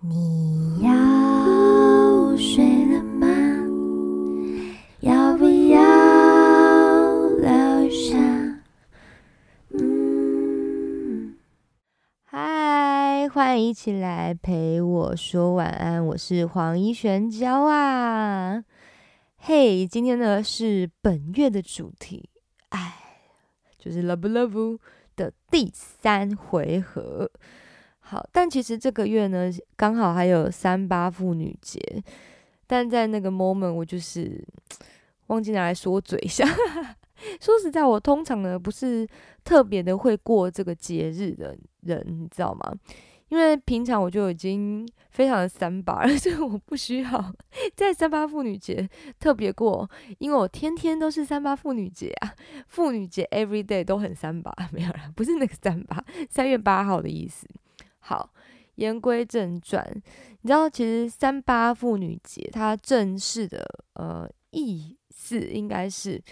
你要睡了吗？要不要留下？嗯，嗨，欢迎一起来陪我说晚安，我是黄一璇娇啊。嘿，今天呢是本月的主题，哎，就是 Love Love 的第三回合。好，但其实这个月呢，刚好还有三八妇女节，但在那个 moment 我就是忘记拿来说嘴一下。说实在，我通常呢不是特别的会过这个节日的人，你知道吗？因为平常我就已经非常的三八了，所以我不需要在三八妇女节特别过，因为我天天都是三八妇女节啊，妇女节 every day 都很三八，没有啦，不是那个三八，三月八号的意思。好，言归正传，你知道其实三八妇女节它正式的呃意思应该是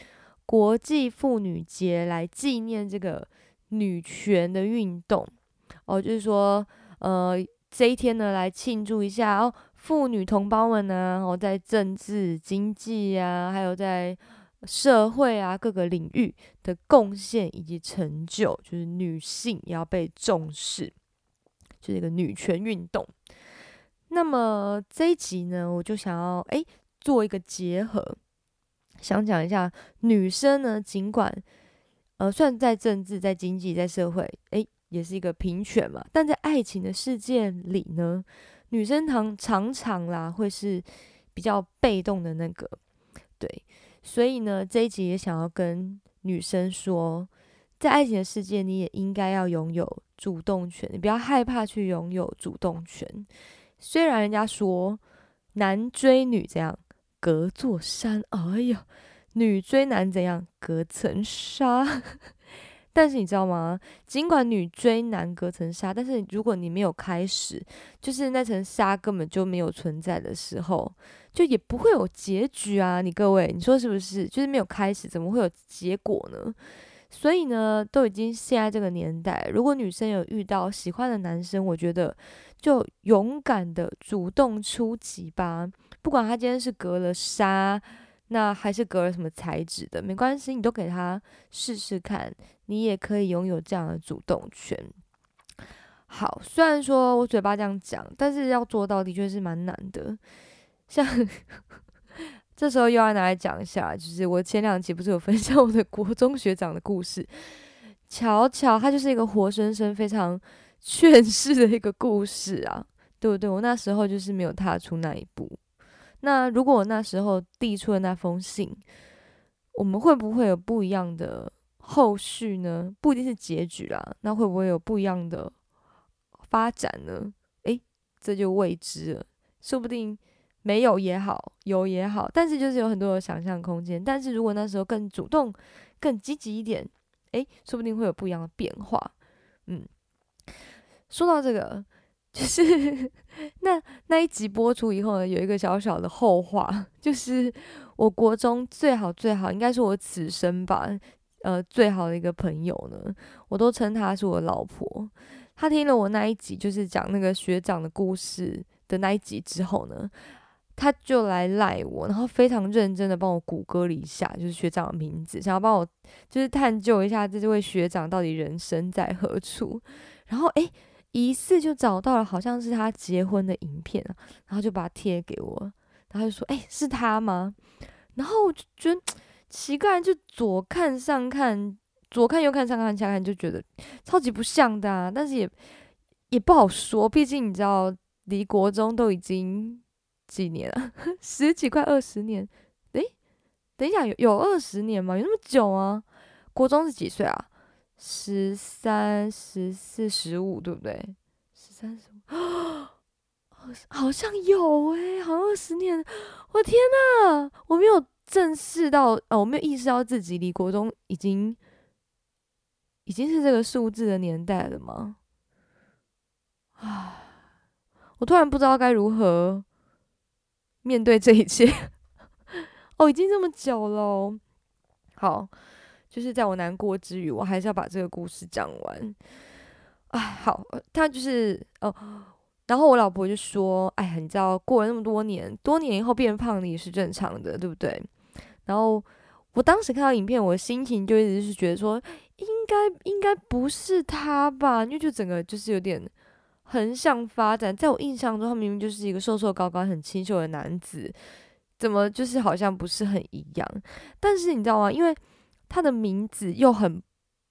国际妇女节，来纪念这个女权的运动哦，就是说呃这一天呢来庆祝一下哦妇女同胞们呢哦在政治、经济啊，还有在社会啊各个领域的贡献以及成就，就是女性也要被重视。就是一个女权运动。那么这一集呢，我就想要诶做一个结合，想讲一下女生呢，尽管呃，虽然在政治、在经济、在社会，诶也是一个平权嘛，但在爱情的世界里呢，女生常常常啦会是比较被动的那个，对，所以呢这一集也想要跟女生说。在爱情的世界，你也应该要拥有主动权，你不要害怕去拥有主动权。虽然人家说男追女怎样隔座山，哎呀，女追男怎样隔层纱，但是你知道吗？尽管女追男隔层纱，但是如果你没有开始，就是那层纱根本就没有存在的时候，就也不会有结局啊！你各位，你说是不是？就是没有开始，怎么会有结果呢？所以呢，都已经现在这个年代，如果女生有遇到喜欢的男生，我觉得就勇敢的主动出击吧。不管他今天是隔了纱，那还是隔了什么材质的，没关系，你都给他试试看，你也可以拥有这样的主动权。好，虽然说我嘴巴这样讲，但是要做到的确是蛮难的，像。这时候又要拿来讲一下，就是我前两集不是有分享我的国中学长的故事，巧巧他就是一个活生生非常劝世的一个故事啊，对不对？我那时候就是没有踏出那一步。那如果我那时候递出了那封信，我们会不会有不一样的后续呢？不一定是结局啦，那会不会有不一样的发展呢？诶，这就未知了，说不定。没有也好，有也好，但是就是有很多的想象空间。但是如果那时候更主动、更积极一点，诶，说不定会有不一样的变化。嗯，说到这个，就是 那那一集播出以后呢，有一个小小的后话，就是我国中最好最好，应该是我此生吧，呃，最好的一个朋友呢，我都称她是我老婆。她听了我那一集，就是讲那个学长的故事的那一集之后呢。他就来赖我，然后非常认真的帮我谷歌了一下，就是学长的名字，想要帮我就是探究一下这这位学长到底人生在何处。然后诶，疑似就找到了，好像是他结婚的影片啊，然后就把它贴给我，然后就说：“诶，是他吗？”然后我就觉得奇怪，就左看上看，左看右看上看下看，就觉得超级不像的啊。但是也也不好说，毕竟你知道，离国中都已经。几年啊？十几快二十年？诶，等一下，有有二十年吗？有那么久吗？国中是几岁啊？十三、十四、十五，对不对？十三、十五，好好像有诶，好像二十年。我天呐，我没有正视到，哦，我没有意识到自己离国中已经已经是这个数字的年代了吗？啊，我突然不知道该如何。面对这一切，哦，已经这么久了。好，就是在我难过之余，我还是要把这个故事讲完。哎，好，他就是哦，然后我老婆就说：“哎呀，你知道过了那么多年，多年以后变胖的也是正常的，对不对？”然后我当时看到影片，我的心情就一直是觉得说，应该应该不是他吧，因为就整个就是有点横向发展。在我印象中，他明明就是一个瘦瘦高高、很清秀的男子，怎么就是好像不是很一样？但是你知道吗？因为他的名字又很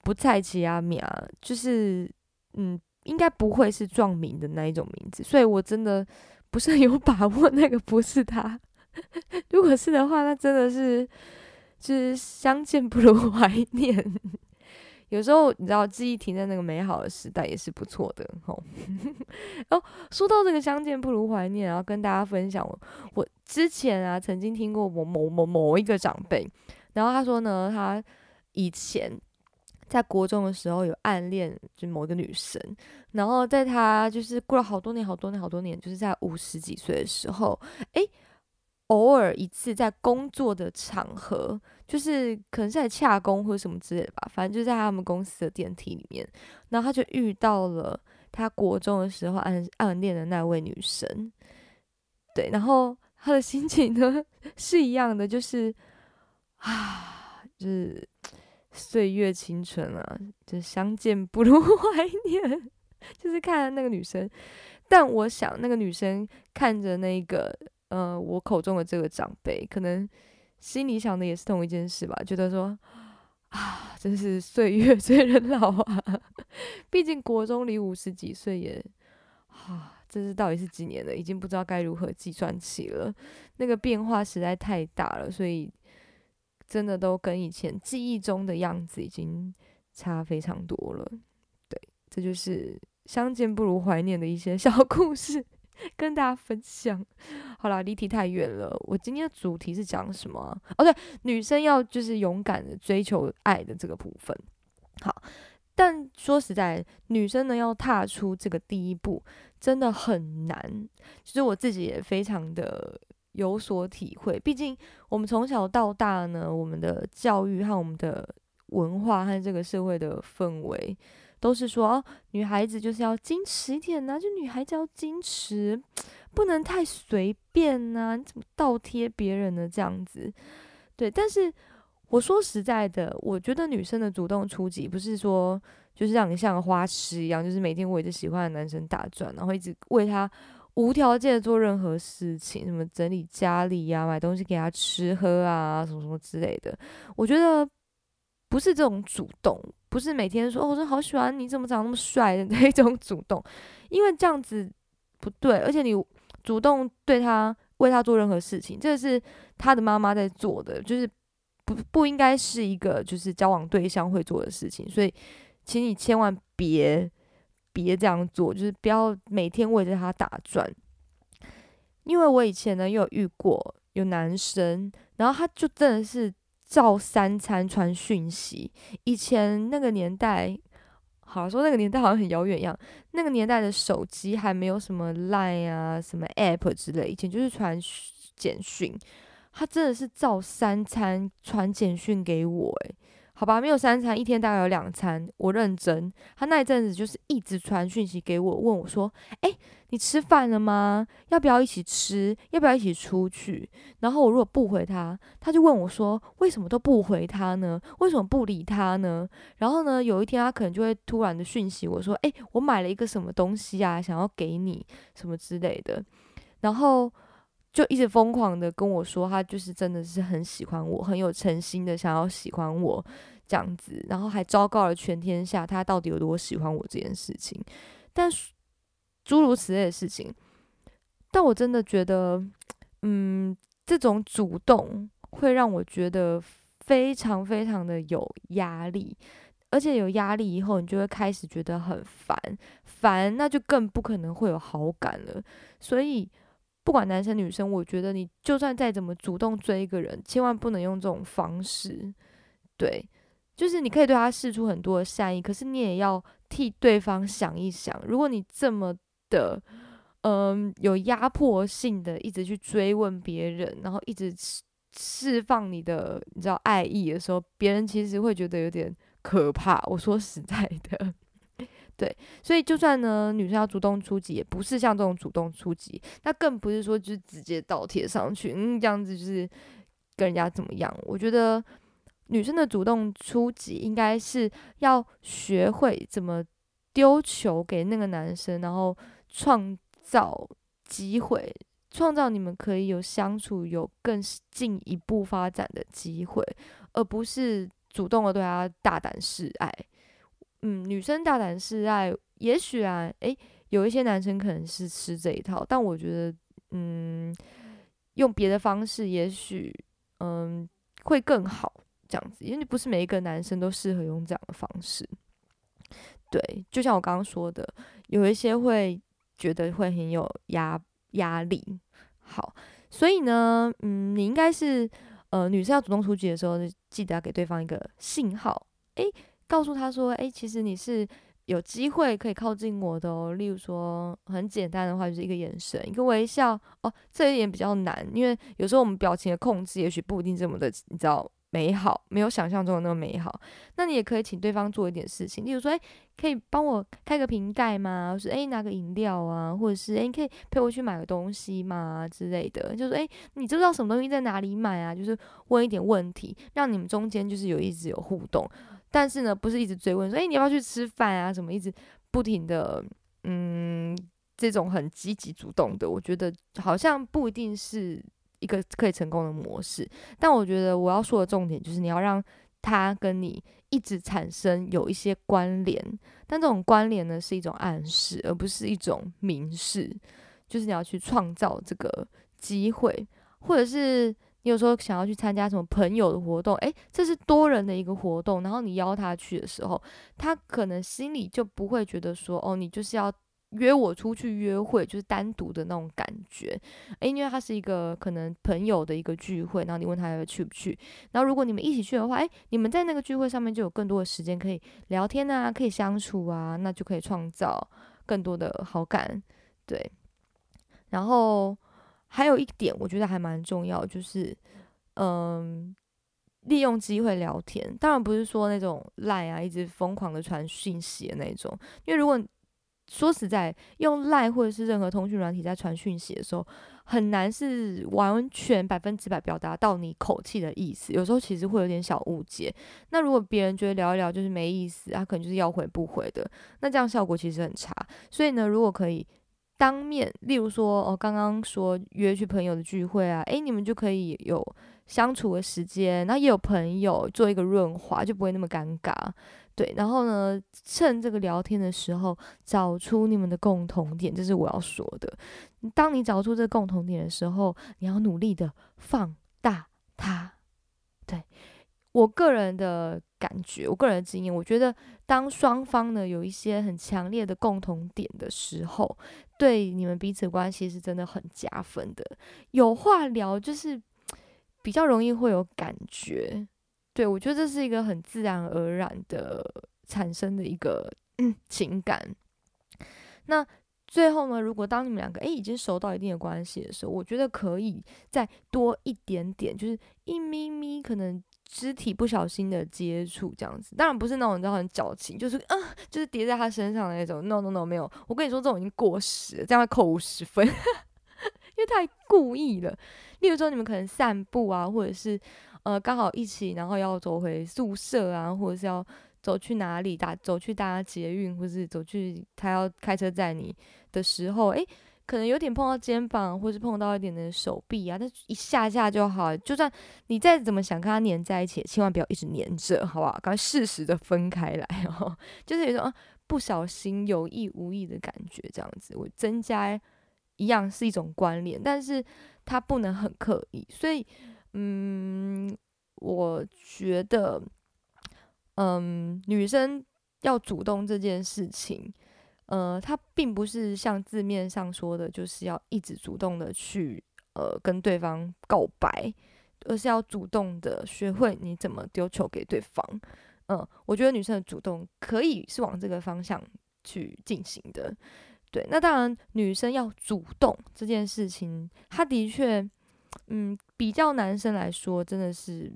不菜奇阿米啊，就是嗯。应该不会是撞名的那一种名字，所以我真的不是很有把握那个不是他。如果是的话，那真的是就是相见不如怀念。有时候你知道，记忆停在那个美好的时代也是不错的吼。然 后说到这个相见不如怀念，然后跟大家分享，我我之前啊曾经听过某某某某一个长辈，然后他说呢，他以前。在国中的时候有暗恋就某一个女生，然后在他就是过了好多年、好多年、好多年，就是在五十几岁的时候，诶，偶尔一次在工作的场合，就是可能是在洽工或者什么之类的吧，反正就在他们公司的电梯里面，然后他就遇到了他国中的时候暗暗恋的那位女生，对，然后他的心情呢 是一样的，就是啊，就是。岁月青春啊，就相见不如 怀念，就是看那个女生。但我想，那个女生看着那个呃，我口中的这个长辈，可能心里想的也是同一件事吧，觉得说啊，真是岁月 催人老啊。毕竟国中离五十几岁也啊，这是到底是几年了，已经不知道该如何计算起了。那个变化实在太大了，所以。真的都跟以前记忆中的样子已经差非常多了，对，这就是相见不如怀念的一些小故事，跟大家分享。好啦，离题太远了。我今天的主题是讲什么？哦，对，女生要就是勇敢的追求爱的这个部分。好，但说实在，女生呢要踏出这个第一步真的很难。其实我自己也非常的。有所体会，毕竟我们从小到大呢，我们的教育和我们的文化和这个社会的氛围，都是说哦，女孩子就是要矜持一点呐，就女孩子要矜持，不能太随便呐，你怎么倒贴别人呢？这样子，对。但是我说实在的，我觉得女生的主动出击，不是说就是让你像个花痴一样，就是每天围着喜欢的男生打转，然后一直为他。无条件的做任何事情，什么整理家里呀，买东西给他吃喝啊，什么什么之类的。我觉得不是这种主动，不是每天说哦，我说好喜欢你，怎么长那么帅的 那种主动，因为这样子不对。而且你主动对他为他做任何事情，这是他的妈妈在做的，就是不不应该是一个就是交往对象会做的事情。所以，请你千万别。别这样做，就是不要每天围着他打转。因为我以前呢，有遇过有男生，然后他就真的是照三餐传讯息。以前那个年代，好说那个年代好像很遥远一样。那个年代的手机还没有什么 Line 啊、什么 App 之类，以前就是传简讯。他真的是照三餐传简讯给我，诶。好吧，没有三餐，一天大概有两餐。我认真，他那一阵子就是一直传讯息给我，问我说：“哎，你吃饭了吗？要不要一起吃？要不要一起出去？”然后我如果不回他，他就问我说：“为什么都不回他呢？为什么不理他呢？”然后呢，有一天他可能就会突然的讯息我说：“哎，我买了一个什么东西啊，想要给你什么之类的。”然后就一直疯狂的跟我说，他就是真的是很喜欢我，很有诚心的想要喜欢我这样子，然后还昭告了全天下他到底有多喜欢我这件事情。但诸如此类的事情，但我真的觉得，嗯，这种主动会让我觉得非常非常的有压力，而且有压力以后，你就会开始觉得很烦，烦那就更不可能会有好感了，所以。不管男生女生，我觉得你就算再怎么主动追一个人，千万不能用这种方式。对，就是你可以对他示出很多的善意，可是你也要替对方想一想。如果你这么的，嗯，有压迫性的一直去追问别人，然后一直释放你的你知道爱意的时候，别人其实会觉得有点可怕。我说实在的，对，所以就算呢，女生要主动出击，也不是像这种主动出击，那更不是说就是直接倒贴上去，嗯，这样子就是跟人家怎么样？我觉得女生的主动出击，应该是要学会怎么丢球给那个男生，然后创造机会，创造你们可以有相处、有更进一步发展的机会，而不是主动的对他大胆示爱。嗯，女生大胆示爱，也许啊，诶，有一些男生可能是吃这一套，但我觉得，嗯，用别的方式，也许，嗯，会更好，这样子，因为不是每一个男生都适合用这样的方式。对，就像我刚刚说的，有一些会觉得会很有压压力。好，所以呢，嗯，你应该是，呃，女生要主动出击的时候，记得要给对方一个信号，诶。告诉他说：“哎，其实你是有机会可以靠近我的哦。例如说，很简单的话，就是一个眼神，一个微笑。哦，这一点比较难，因为有时候我们表情的控制，也许不一定这么的，你知道。”美好没有想象中的那么美好，那你也可以请对方做一点事情，例如说，诶，可以帮我开个瓶盖吗？或是诶，拿个饮料啊，或者是诶，可以陪我去买个东西吗之类的？就是诶，你知不知道什么东西在哪里买啊？就是问一点问题，让你们中间就是有一直有互动，但是呢，不是一直追问说，诶，你要不要去吃饭啊？什么一直不停的，嗯，这种很积极主动的，我觉得好像不一定是。一个可以成功的模式，但我觉得我要说的重点就是你要让他跟你一直产生有一些关联，但这种关联呢是一种暗示，而不是一种明示，就是你要去创造这个机会，或者是你有时候想要去参加什么朋友的活动，诶，这是多人的一个活动，然后你邀他去的时候，他可能心里就不会觉得说，哦，你就是要。约我出去约会，就是单独的那种感觉，诶，因为他是一个可能朋友的一个聚会，然后你问他要去不去，然后如果你们一起去的话，诶，你们在那个聚会上面就有更多的时间可以聊天啊，可以相处啊，那就可以创造更多的好感，对。然后还有一点，我觉得还蛮重要，就是嗯，利用机会聊天，当然不是说那种赖啊，一直疯狂的传讯息的那种，因为如果说实在，用赖或者是任何通讯软体在传讯息的时候，很难是完全百分之百表达到你口气的意思。有时候其实会有点小误解。那如果别人觉得聊一聊就是没意思，他可能就是要回不回的，那这样效果其实很差。所以呢，如果可以当面，例如说，哦，刚刚说约去朋友的聚会啊，诶，你们就可以有相处的时间，然后也有朋友做一个润滑，就不会那么尴尬。对，然后呢，趁这个聊天的时候找出你们的共同点，这是我要说的。当你找出这共同点的时候，你要努力的放大它。对我个人的感觉，我个人的经验，我觉得当双方呢有一些很强烈的共同点的时候，对你们彼此关系是真的很加分的。有话聊，就是比较容易会有感觉。对，我觉得这是一个很自然而然的产生的一个情感。那最后呢，如果当你们两个诶已经熟到一定的关系的时候，我觉得可以再多一点点，就是一咪咪可能肢体不小心的接触这样子。当然不是那种你知道很矫情，就是啊，就是叠在他身上的那种。No No No，没有。我跟你说，这种已经过时了，这样会扣五十分，因为太故意了。例如说，你们可能散步啊，或者是。呃，刚好一起，然后要走回宿舍啊，或者是要走去哪里搭走去搭捷运，或是走去他要开车载你的时候，诶，可能有点碰到肩膀，或是碰到一点的手臂啊，但一下下就好。就算你再怎么想跟他黏在一起，千万不要一直黏着，好不好？赶快适时的分开来哦。就是有种不小心有意无意的感觉，这样子，我增加一样是一种关联，但是它不能很刻意，所以。嗯，我觉得，嗯，女生要主动这件事情，呃，它并不是像字面上说的，就是要一直主动的去呃跟对方告白，而是要主动的学会你怎么丢球给对方。嗯，我觉得女生的主动可以是往这个方向去进行的。对，那当然，女生要主动这件事情，她的确。嗯，比较男生来说，真的是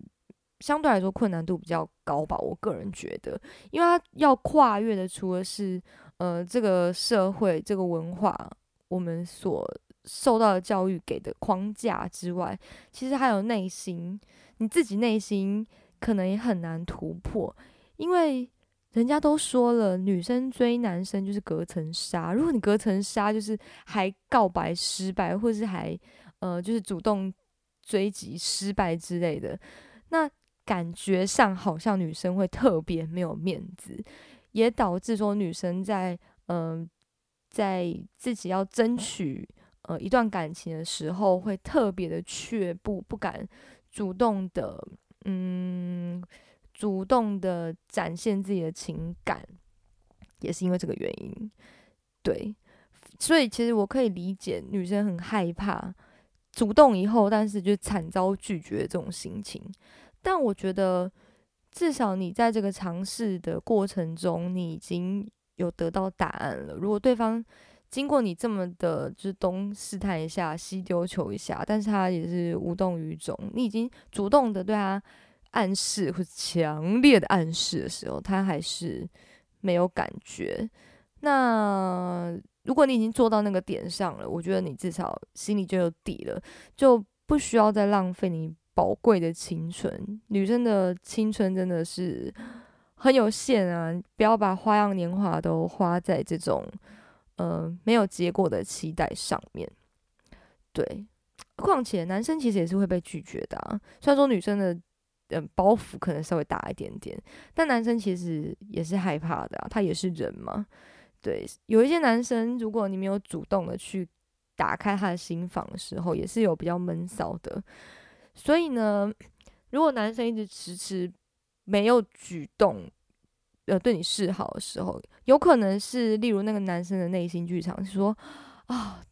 相对来说困难度比较高吧。我个人觉得，因为她要跨越的，除了是呃这个社会这个文化我们所受到的教育给的框架之外，其实还有内心，你自己内心可能也很难突破，因为人家都说了，女生追男生就是隔层纱，如果你隔层纱就是还告白失败，或是还呃就是主动追击失败之类的，那感觉上好像女生会特别没有面子。也导致说女生在嗯，在自己要争取呃一段感情的时候，会特别的却步，不敢主动的嗯，主动的展现自己的情感，也是因为这个原因。对，所以其实我可以理解女生很害怕主动以后，但是就惨遭拒绝这种心情。但我觉得。至少你在这个尝试的过程中，你已经有得到答案了。如果对方经过你这么的，就是东试探一下，西丢球一下，但是他也是无动于衷，你已经主动的对他暗示或者强烈的暗示的时候，他还是没有感觉。那如果你已经做到那个点上了，我觉得你至少心里就有底了，就不需要再浪费你。宝贵的青春，女生的青春真的是很有限啊！不要把花样年华都花在这种呃没有结果的期待上面。对，况且男生其实也是会被拒绝的啊。虽然说女生的嗯包袱可能稍微大一点点，但男生其实也是害怕的啊，他也是人嘛。对，有一些男生，如果你没有主动的去打开他的心房的时候，也是有比较闷骚的。所以呢，如果男生一直迟迟没有举动，呃，对你示好的时候，有可能是例如那个男生的内心剧场说啊。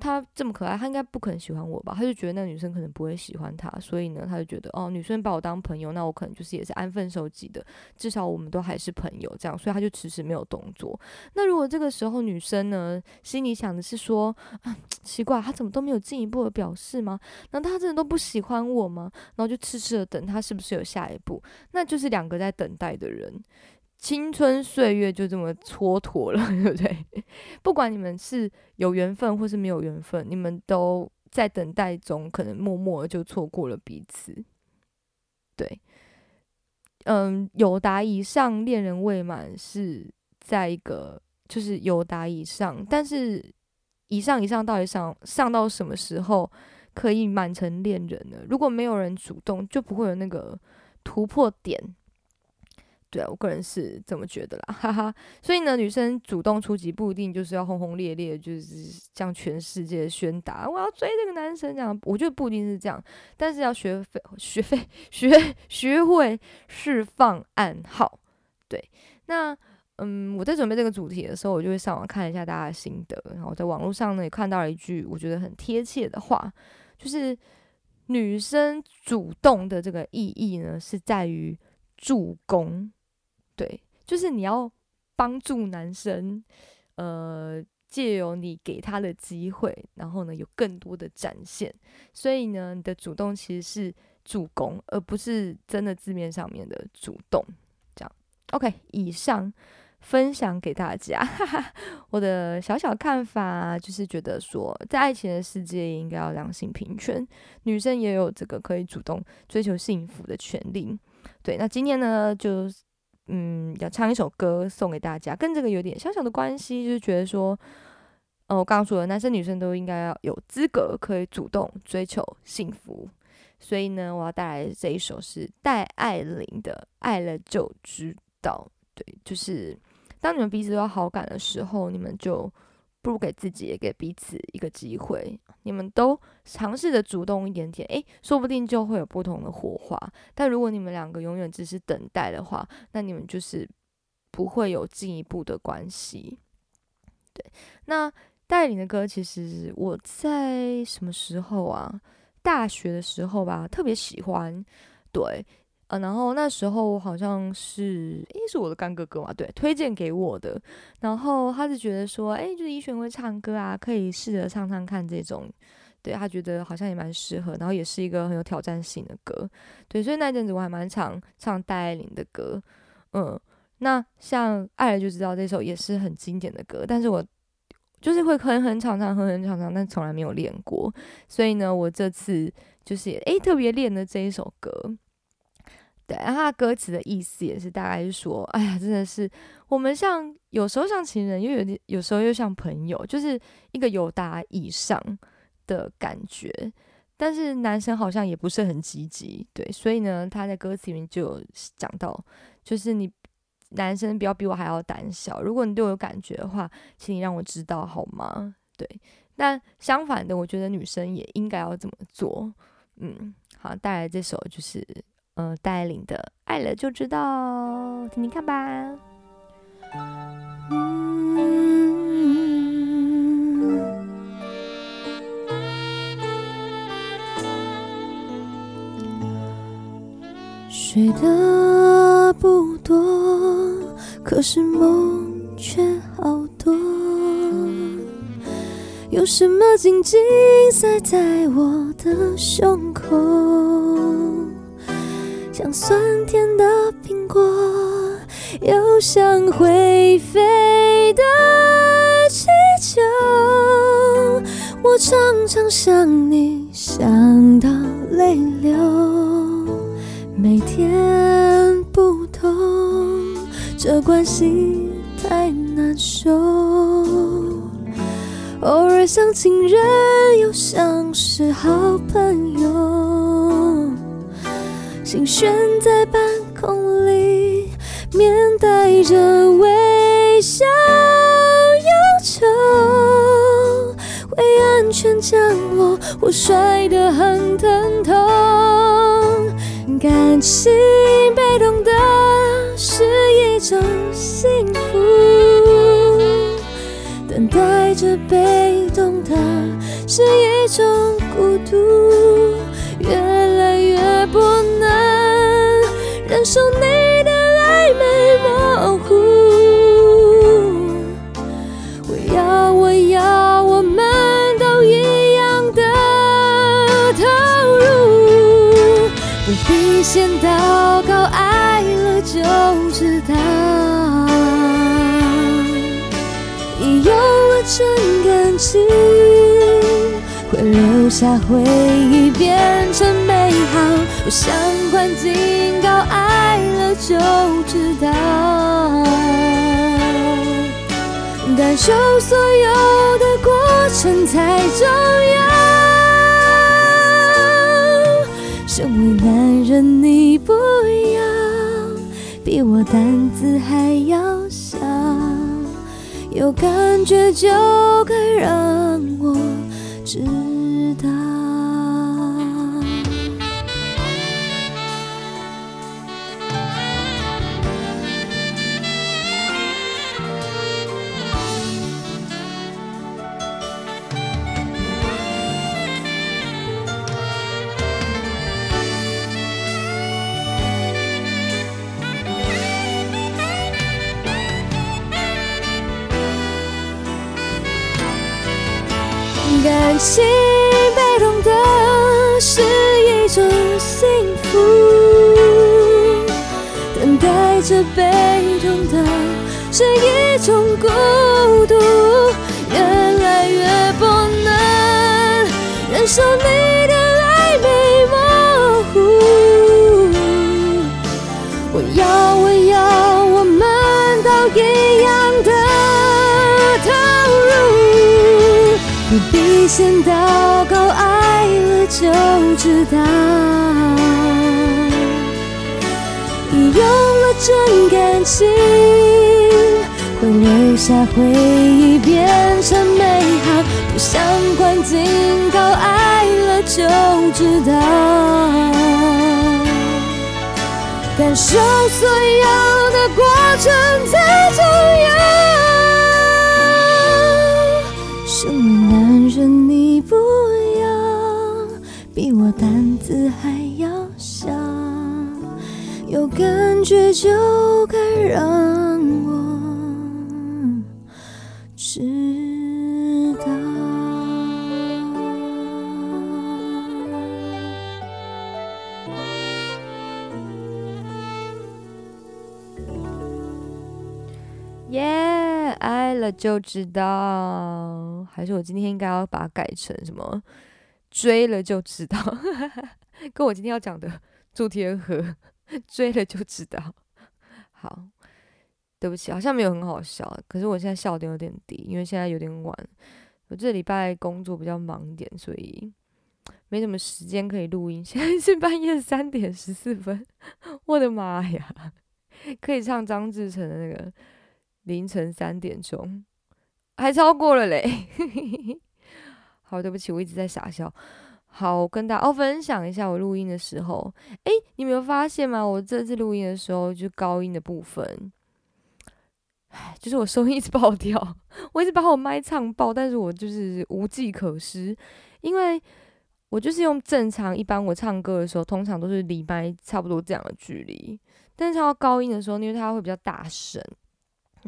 他这么可爱，他应该不可能喜欢我吧？他就觉得那个女生可能不会喜欢他，所以呢，他就觉得哦，女生把我当朋友，那我可能就是也是安分守己的，至少我们都还是朋友这样，所以他就迟迟没有动作。那如果这个时候女生呢，心里想的是说，啊奇怪，他怎么都没有进一步的表示吗？难道他真的都不喜欢我吗？然后就痴痴的等他是不是有下一步？那就是两个在等待的人。青春岁月就这么蹉跎了，对不对？不管你们是有缘分或是没有缘分，你们都在等待中，可能默默就错过了彼此。对，嗯，有达以上恋人未满是在一个就是有达以上，但是以上以上到底上上到什么时候可以满成恋人呢？如果没有人主动，就不会有那个突破点。对啊，我个人是这么觉得啦，哈哈。所以呢，女生主动出击不一定就是要轰轰烈烈，就是向全世界宣达我要追这个男生这样。我觉得不一定是这样，但是要学会学会学学会释放暗号。对，那嗯，我在准备这个主题的时候，我就会上网看一下大家的心得，然后在网络上呢也看到了一句我觉得很贴切的话，就是女生主动的这个意义呢是在于助攻。对，就是你要帮助男生，呃，借由你给他的机会，然后呢，有更多的展现。所以呢，你的主动其实是助攻，而不是真的字面上面的主动。这样，OK，以上分享给大家，哈哈，我的小小看法就是觉得说，在爱情的世界应该要两性平权，女生也有这个可以主动追求幸福的权利。对，那今天呢，就。嗯，要唱一首歌送给大家，跟这个有点小小的关系，就是觉得说，哦，我刚刚说的，男生女生都应该要有资格可以主动追求幸福，所以呢，我要带来这一首是戴爱玲的《爱了就知道》，对，就是当你们彼此都有好感的时候，你们就。不如给自己也给彼此一个机会，你们都尝试着主动一点点，诶，说不定就会有不同的火花。但如果你们两个永远只是等待的话，那你们就是不会有进一步的关系。对，那带领的歌其实我在什么时候啊？大学的时候吧，特别喜欢。对。呃，然后那时候好像是，诶，是我的干哥哥嘛，对，推荐给我的。然后他是觉得说，诶，就是一璇会唱歌啊，可以试着唱唱看这种，对他觉得好像也蛮适合，然后也是一个很有挑战性的歌，对，所以那阵子我还蛮常唱戴爱玲的歌，嗯，那像《爱了就知道》这首也是很经典的歌，但是我就是会哼哼唱唱，哼哼唱唱，但从来没有练过。所以呢，我这次就是诶特别练的这一首歌。对，然后歌词的意思也是大概是说，哎呀，真的是我们像有时候像情人，又有点有时候又像朋友，就是一个有达以上的感觉。但是男生好像也不是很积极，对，所以呢，他在歌词里面就讲到，就是你男生不要比我还要胆小，如果你对我有感觉的话，请你让我知道好吗？对，但相反的，我觉得女生也应该要这么做。嗯，好，带来这首就是呃带领的《爱了就知道》，听听看吧。睡得不多，可是梦却好多。有什么紧紧塞在我的胸口，像酸甜的苹果，又像会飞的气球。我常常想你，想到泪流。每天不同，这关系太难受。偶尔像情人，又像是好朋友。心悬在半空里，面带着微笑要求。会安全降落，或摔得很疼痛。感情被动的是一种幸福，等待着被动的是一种孤独，受你的暧昧模糊。我要，我要，我们都一样的投入，不必先祷告，爱了就知道。已有了真感情，会留下回忆，变成美好。不想关进，就知道。感受所有的过程才重要。身为男人，你不要比我胆子还要小，有感觉就该让我知道。是一种孤独，越来越不能忍受你的暧昧模糊。我要，我要，我们都一样的投入，不必先祷告，爱了就知道。已用了真感情，留下回忆，变成美好。不想关警告，爱了就知道。感受所有的过程才重要。身为男人，你不要比我胆子还要小，有感觉就该让就知道，还是我今天应该要把它改成什么？追了就知道，跟我今天要讲的祝天河，追了就知道。好，对不起，好像没有很好笑，可是我现在笑点有点低，因为现在有点晚，我这礼拜工作比较忙一点，所以没什么时间可以录音。现在是半夜三点十四分，我的妈呀，可以唱张志成的那个凌晨三点钟，还超过了嘞。好，对不起，我一直在傻笑。好，跟大家哦分享一下我录音的时候，诶，你没有发现吗？我这次录音的时候，就高音的部分，唉，就是我声音一直爆掉，我一直把我麦唱爆，但是我就是无计可施，因为我就是用正常一般我唱歌的时候，通常都是离麦差不多这样的距离，但是唱到高音的时候，因为它会比较大声，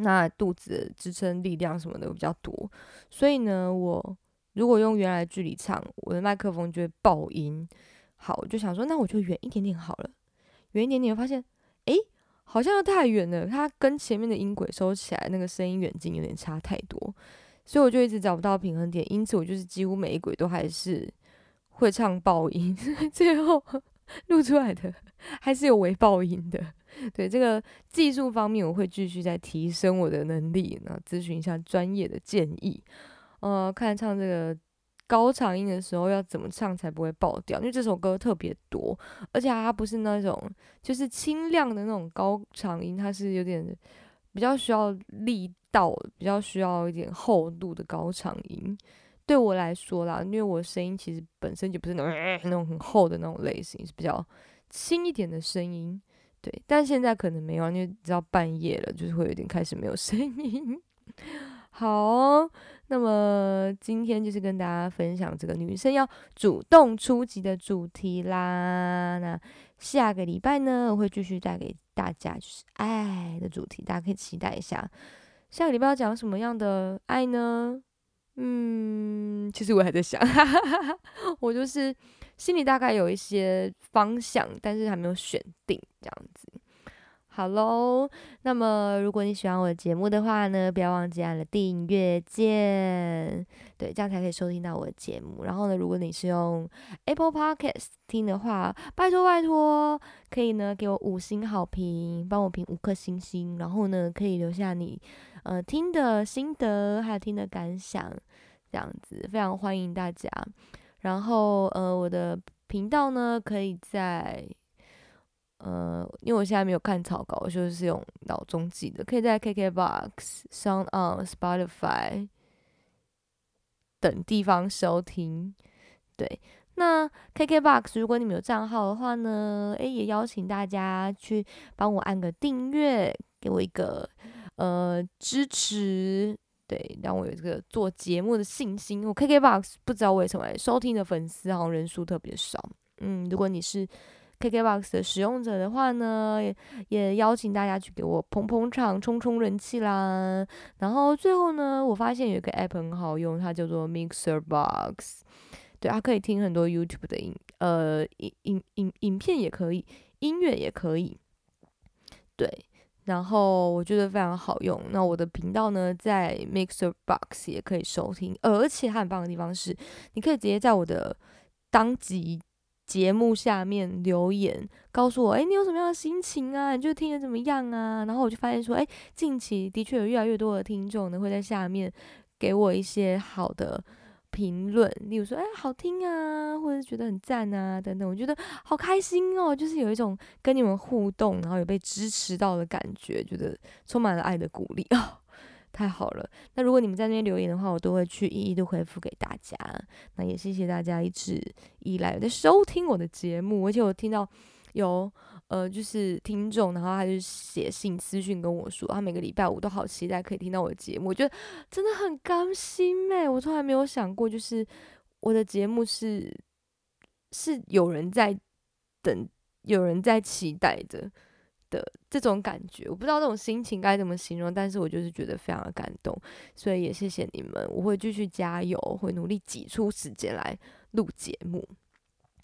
那肚子支撑力量什么的比较多，所以呢，我。如果用原来距离唱，我的麦克风就会爆音。好，我就想说，那我就远一点点好了。远一点点，发现，诶，好像又太远了。它跟前面的音轨收起来，那个声音远近有点差太多，所以我就一直找不到平衡点。因此，我就是几乎每一轨都还是会唱爆音，最后录出来的还是有微爆音的。对这个技术方面，我会继续在提升我的能力，然后咨询一下专业的建议。呃，看唱这个高长音的时候要怎么唱才不会爆掉？因为这首歌特别多，而且它不是那种就是清亮的那种高长音，它是有点比较需要力道，比较需要一点厚度的高长音。对我来说啦，因为我声音其实本身就不是那种 那种很厚的那种类型，是比较轻一点的声音。对，但现在可能没有，因为知道半夜了，就是会有点开始没有声音。好。那么今天就是跟大家分享这个女生要主动出击的主题啦。那下个礼拜呢，我会继续带给大家就是爱的主题，大家可以期待一下。下个礼拜要讲什么样的爱呢？嗯，其实我还在想，哈哈哈哈我就是心里大概有一些方向，但是还没有选定这样子。好喽，那么如果你喜欢我的节目的话呢，不要忘记按了订阅键，对，这样才可以收听到我的节目。然后呢，如果你是用 Apple Podcast 听的话，拜托拜托，可以呢给我五星好评，帮我评五颗星星。然后呢，可以留下你呃听的心得，还有听的感想，这样子非常欢迎大家。然后呃，我的频道呢可以在。呃，因为我现在没有看草稿，我就是用脑中记的，可以在 KKBOX、Sound On、Spotify 等地方收听。对，那 KKBOX 如果你们有账号的话呢，诶，也邀请大家去帮我按个订阅，给我一个呃支持，对，让我有这个做节目的信心。我 KKBOX 不知道为什么收听的粉丝好像人数特别少。嗯，如果你是。KKBOX 的使用者的话呢，也也邀请大家去给我捧捧场、冲冲人气啦。然后最后呢，我发现有一个 App 很好用，它叫做 Mixer Box，对，它可以听很多 YouTube 的影，呃，影影影影片也可以，音乐也可以，对。然后我觉得非常好用。那我的频道呢，在 Mixer Box 也可以收听，而且很棒的地方是，你可以直接在我的当集。节目下面留言告诉我，哎，你有什么样的心情啊？你就听得怎么样啊？然后我就发现说，哎，近期的确有越来越多的听众呢会在下面给我一些好的评论，例如说，哎，好听啊，或者觉得很赞啊，等等。我觉得好开心哦，就是有一种跟你们互动，然后有被支持到的感觉，觉得充满了爱的鼓励啊。太好了，那如果你们在那边留言的话，我都会去一一的回复给大家。那也谢谢大家一直以来在收听我的节目，而且我听到有呃就是听众，然后他就写信私讯跟我说，他每个礼拜五都好期待可以听到我的节目，我觉得真的很甘心哎，我从来没有想过，就是我的节目是是有人在等，有人在期待的。的这种感觉，我不知道这种心情该怎么形容，但是我就是觉得非常的感动，所以也谢谢你们，我会继续加油，会努力挤出时间来录节目。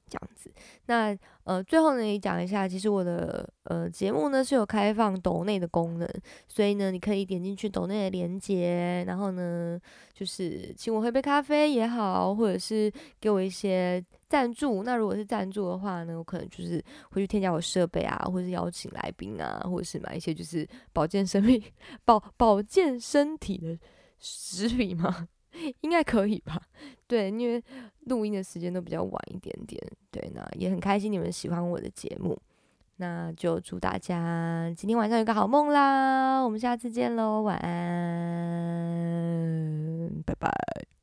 这样子。那呃，最后呢也讲一下，其实我的呃节目呢是有开放抖内的功能，所以呢你可以点进去抖内的链接，然后呢就是请我喝杯咖啡也好，或者是给我一些赞助。那如果是赞助的话呢，我可能就是会去添加我设备啊，或者是邀请来宾啊，或者是买一些就是保健生命、保保健身体的食品嘛。应该可以吧？对，因为录音的时间都比较晚一点点。对，那也很开心你们喜欢我的节目，那就祝大家今天晚上有个好梦啦！我们下次见喽，晚安，拜拜。